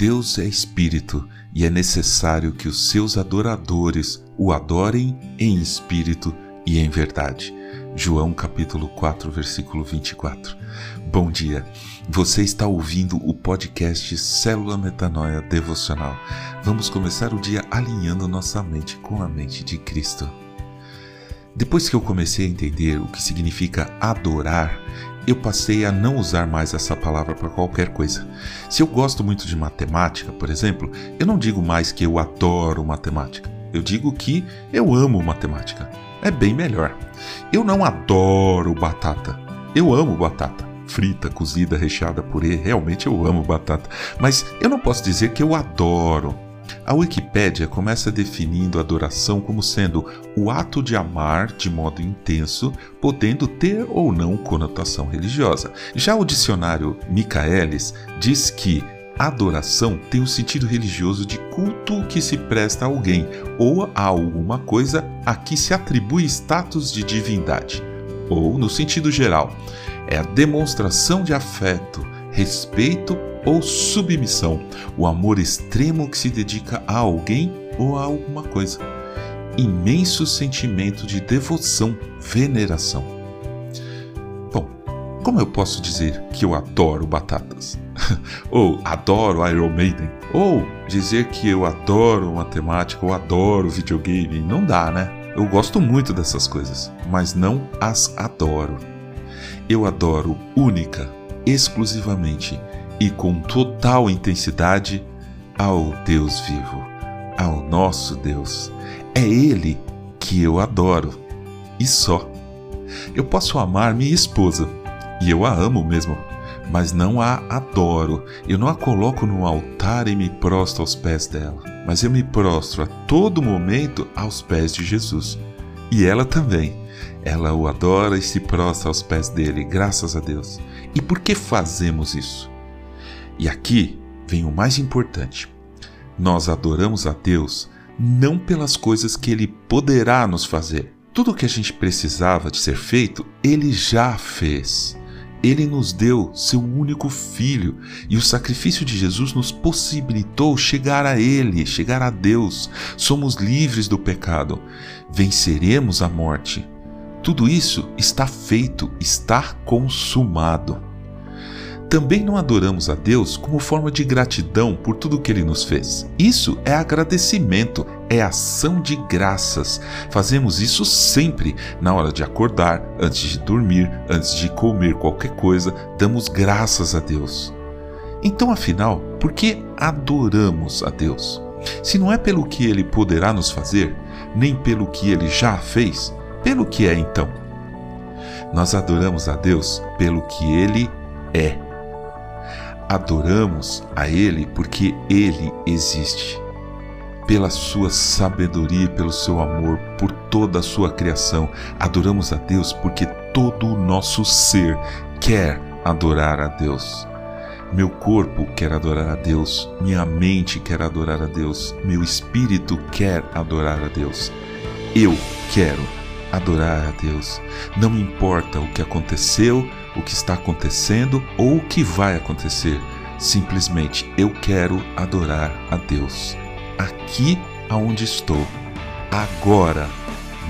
Deus é espírito e é necessário que os seus adoradores o adorem em espírito e em verdade. João capítulo 4, versículo 24. Bom dia. Você está ouvindo o podcast Célula Metanoia Devocional. Vamos começar o dia alinhando nossa mente com a mente de Cristo. Depois que eu comecei a entender o que significa adorar, eu passei a não usar mais essa palavra para qualquer coisa. Se eu gosto muito de matemática, por exemplo, eu não digo mais que eu adoro matemática. Eu digo que eu amo matemática. É bem melhor. Eu não adoro batata. Eu amo batata. Frita, cozida, recheada, purê. Realmente eu amo batata. Mas eu não posso dizer que eu adoro. A Wikipédia começa definindo adoração como sendo o ato de amar de modo intenso, podendo ter ou não conotação religiosa. Já o dicionário Michaelis diz que adoração tem o um sentido religioso de culto que se presta a alguém ou a alguma coisa a que se atribui status de divindade. Ou, no sentido geral, é a demonstração de afeto, respeito ou submissão, o amor extremo que se dedica a alguém ou a alguma coisa. Imenso sentimento de devoção, veneração. Bom, como eu posso dizer que eu adoro batatas? ou adoro Iron Maiden? Ou dizer que eu adoro matemática ou adoro videogame? Não dá, né? Eu gosto muito dessas coisas, mas não as adoro. Eu adoro única, exclusivamente e com total intensidade ao Deus vivo, ao nosso Deus. É Ele que eu adoro e só. Eu posso amar minha esposa, e eu a amo mesmo, mas não a adoro. Eu não a coloco no altar e me prostro aos pés dela, mas eu me prostro a todo momento aos pés de Jesus. E ela também. Ela o adora e se prostra aos pés dele, graças a Deus. E por que fazemos isso? E aqui vem o mais importante. Nós adoramos a Deus não pelas coisas que Ele poderá nos fazer. Tudo o que a gente precisava de ser feito, Ele já fez. Ele nos deu seu único filho e o sacrifício de Jesus nos possibilitou chegar a Ele, chegar a Deus. Somos livres do pecado, venceremos a morte. Tudo isso está feito, está consumado também não adoramos a Deus como forma de gratidão por tudo que Ele nos fez. Isso é agradecimento, é ação de graças. Fazemos isso sempre, na hora de acordar, antes de dormir, antes de comer qualquer coisa, damos graças a Deus. Então, afinal, por que adoramos a Deus? Se não é pelo que Ele poderá nos fazer, nem pelo que Ele já fez, pelo que é então? Nós adoramos a Deus pelo que Ele é adoramos a Ele porque Ele existe. Pela sua sabedoria, pelo seu amor, por toda a sua criação, adoramos a Deus porque todo o nosso ser quer adorar a Deus. Meu corpo quer adorar a Deus, minha mente quer adorar a Deus, meu espírito quer adorar a Deus. Eu quero adorar a Deus. Não importa o que aconteceu, o que está acontecendo ou o que vai acontecer. Simplesmente eu quero adorar a Deus aqui aonde estou, agora,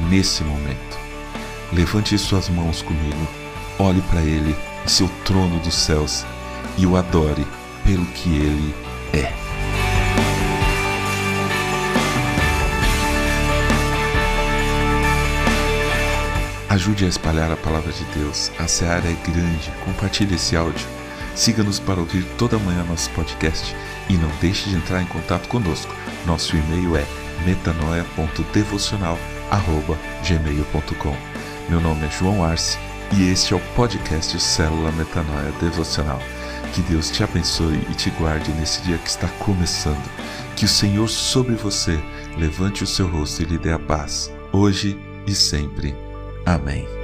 nesse momento. Levante suas mãos comigo, olhe para Ele seu trono dos céus e o adore pelo que Ele é. Ajude a espalhar a palavra de Deus. A seara é grande. Compartilhe esse áudio. Siga-nos para ouvir toda manhã nosso podcast e não deixe de entrar em contato conosco. Nosso e-mail é metanoia.devocional@gmail.com. Meu nome é João Arce e este é o podcast Célula Metanoia Devocional. Que Deus te abençoe e te guarde nesse dia que está começando. Que o Senhor sobre você levante o seu rosto e lhe dê a paz, hoje e sempre. Amém.